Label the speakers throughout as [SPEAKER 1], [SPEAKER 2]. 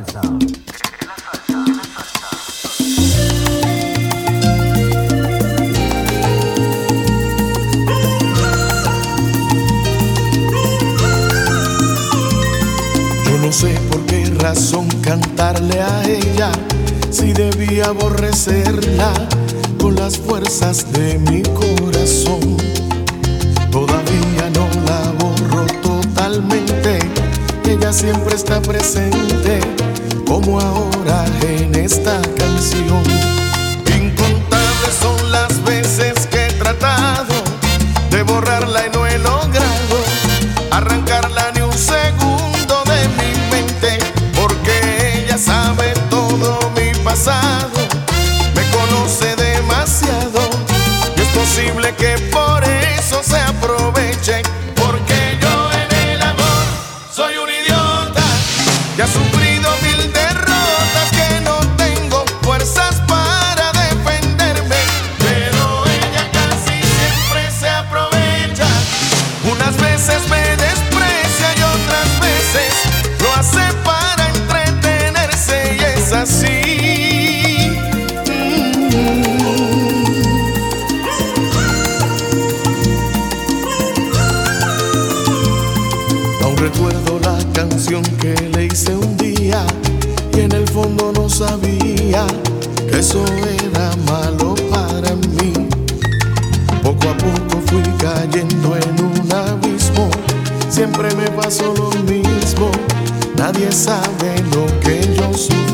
[SPEAKER 1] Yo no sé por qué razón cantarle a ella si debía aborrecerla con las fuerzas de mi corazón. Todavía no la borro totalmente, ella siempre está presente como ahora en esta canción. siempre me pasó lo mismo. Nadie sabe lo que yo sufro.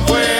[SPEAKER 1] no puedo.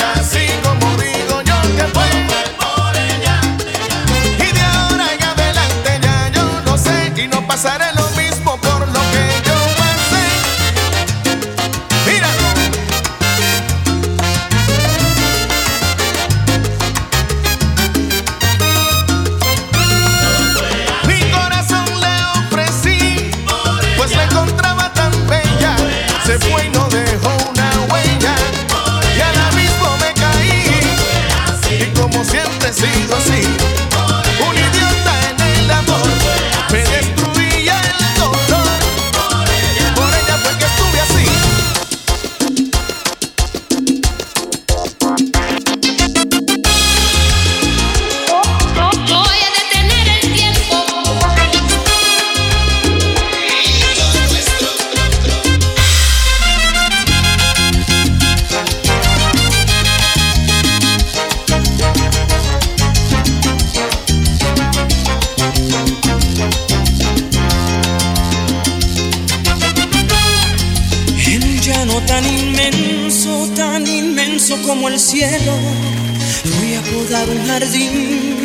[SPEAKER 1] cielo
[SPEAKER 2] voy a
[SPEAKER 3] podar un jardín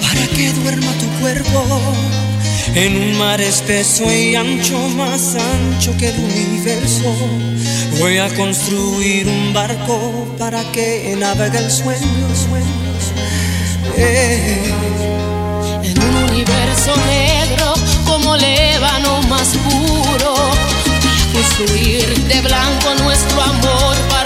[SPEAKER 3] para que duerma tu cuerpo en un mar espeso y ancho, más ancho que el universo. Voy a construir un barco para que navegue el sueño, sueño, En un
[SPEAKER 2] universo negro como lébano más puro, construir de blanco nuestro amor para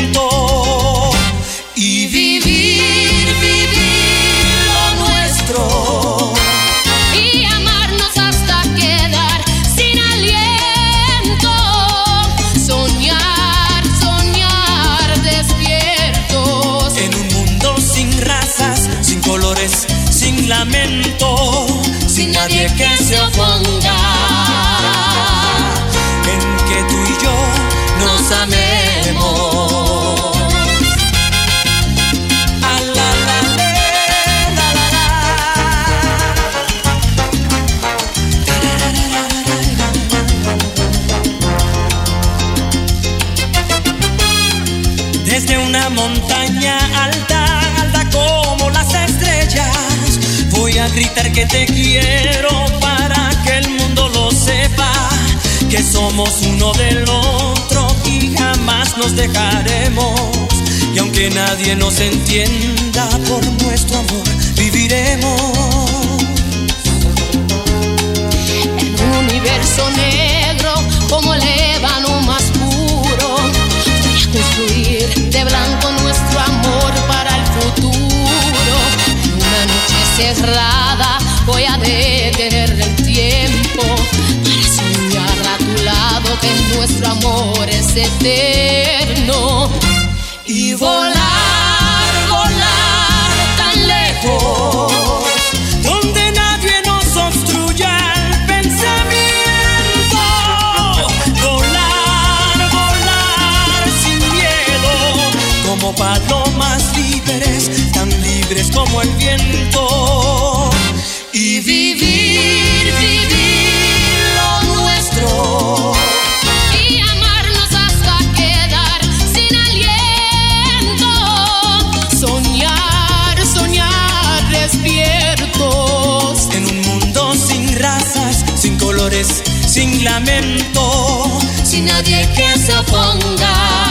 [SPEAKER 2] Sin
[SPEAKER 3] nadie que se oponga. A gritar que te quiero para que el mundo lo sepa, que somos uno del otro y jamás nos dejaremos. Y aunque nadie nos entienda por nuestro amor, viviremos.
[SPEAKER 2] En un universo negro como el ébano más puro. Voy construir de blanco nuestro amor para el futuro. Una noche cerrada eterno.
[SPEAKER 3] Y volar, volar tan lejos, donde nadie nos obstruya el pensamiento. Volar, volar sin miedo, como palomas libres, tan libres como el viento.
[SPEAKER 2] Sin
[SPEAKER 3] lamento, sin nadie que se oponga.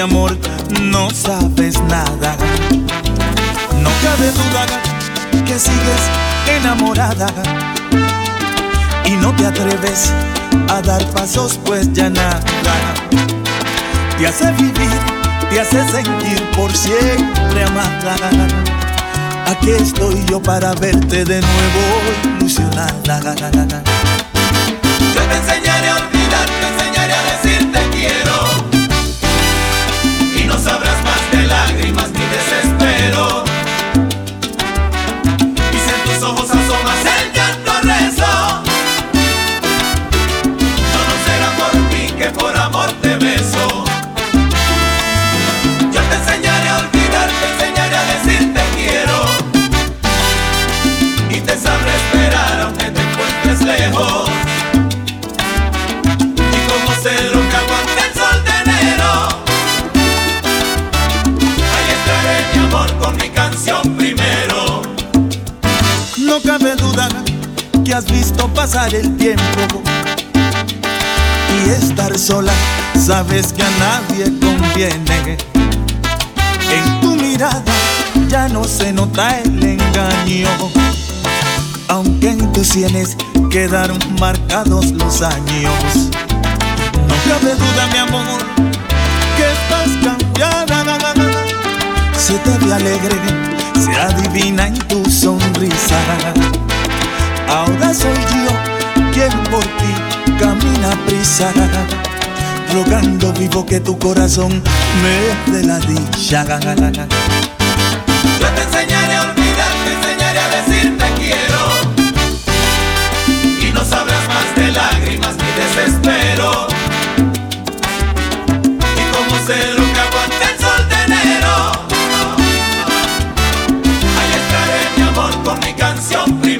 [SPEAKER 2] amor
[SPEAKER 4] no sabes nada. No cabe duda que sigues enamorada y no te atreves a dar pasos pues ya nada. Te hace vivir, te hace sentir por siempre amada. Aquí estoy yo para verte de nuevo ilusionada.
[SPEAKER 5] Yo te enseñaré a olvidar, te enseñaré a decir te quiero sabrás más de lágrimas ni desespero. Y en tus ojos asomas el llanto rezo, no, no será por mí que por amor te beso.
[SPEAKER 4] Sola, sabes que a nadie conviene. En tu mirada ya no se nota el engaño, aunque en tus sienes quedaron marcados los años. No cabe duda, mi amor, que estás cambiada se te ve alegre, se adivina en tu sonrisa. Ahora soy yo quien por ti camina prisa, rogando vivo que tu corazón me dé la dicha.
[SPEAKER 5] Yo te enseñaré a olvidar, te enseñaré a decir te quiero. Y no sabrás más de lágrimas ni desespero. Y como sé lo que aguante el sol de enero. con mi canción primero.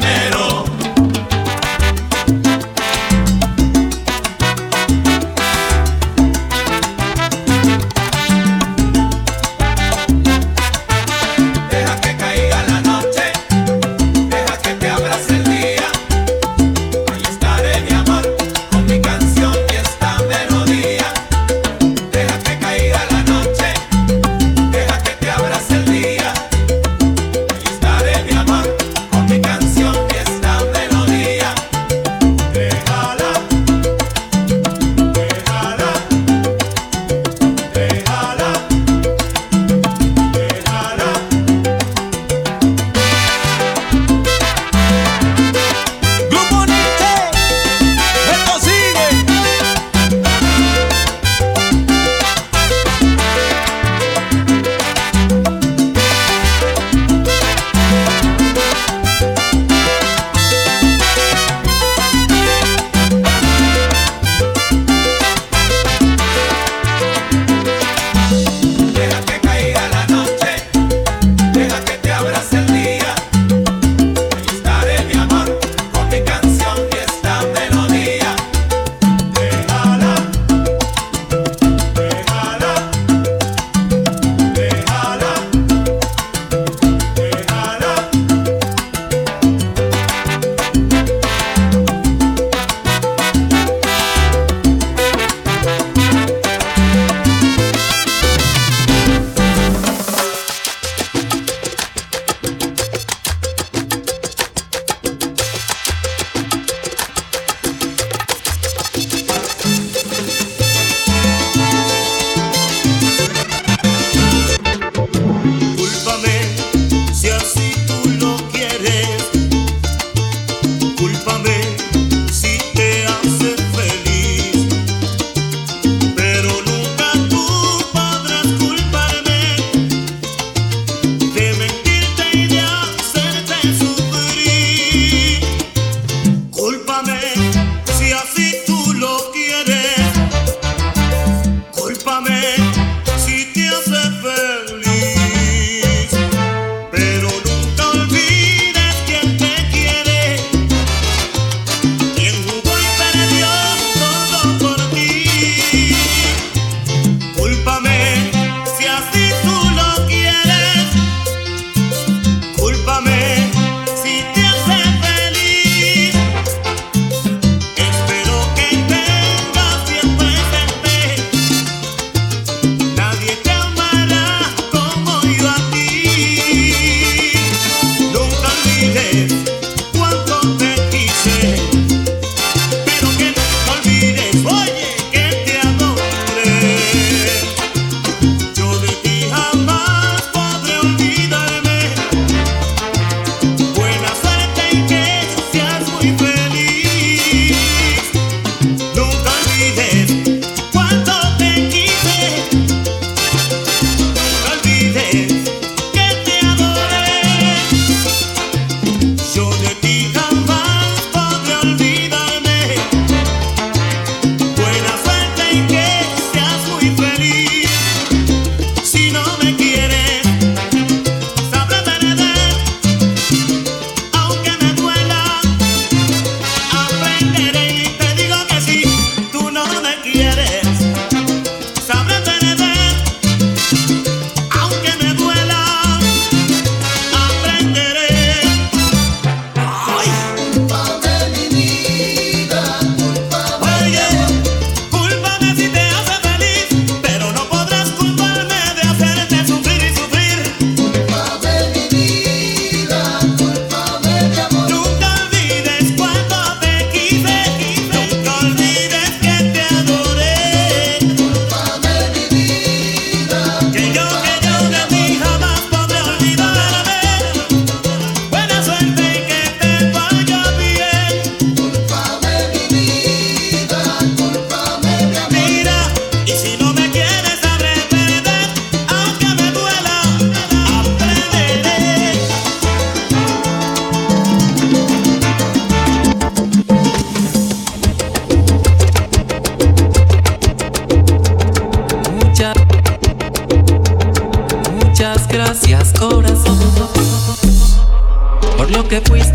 [SPEAKER 6] Fuiste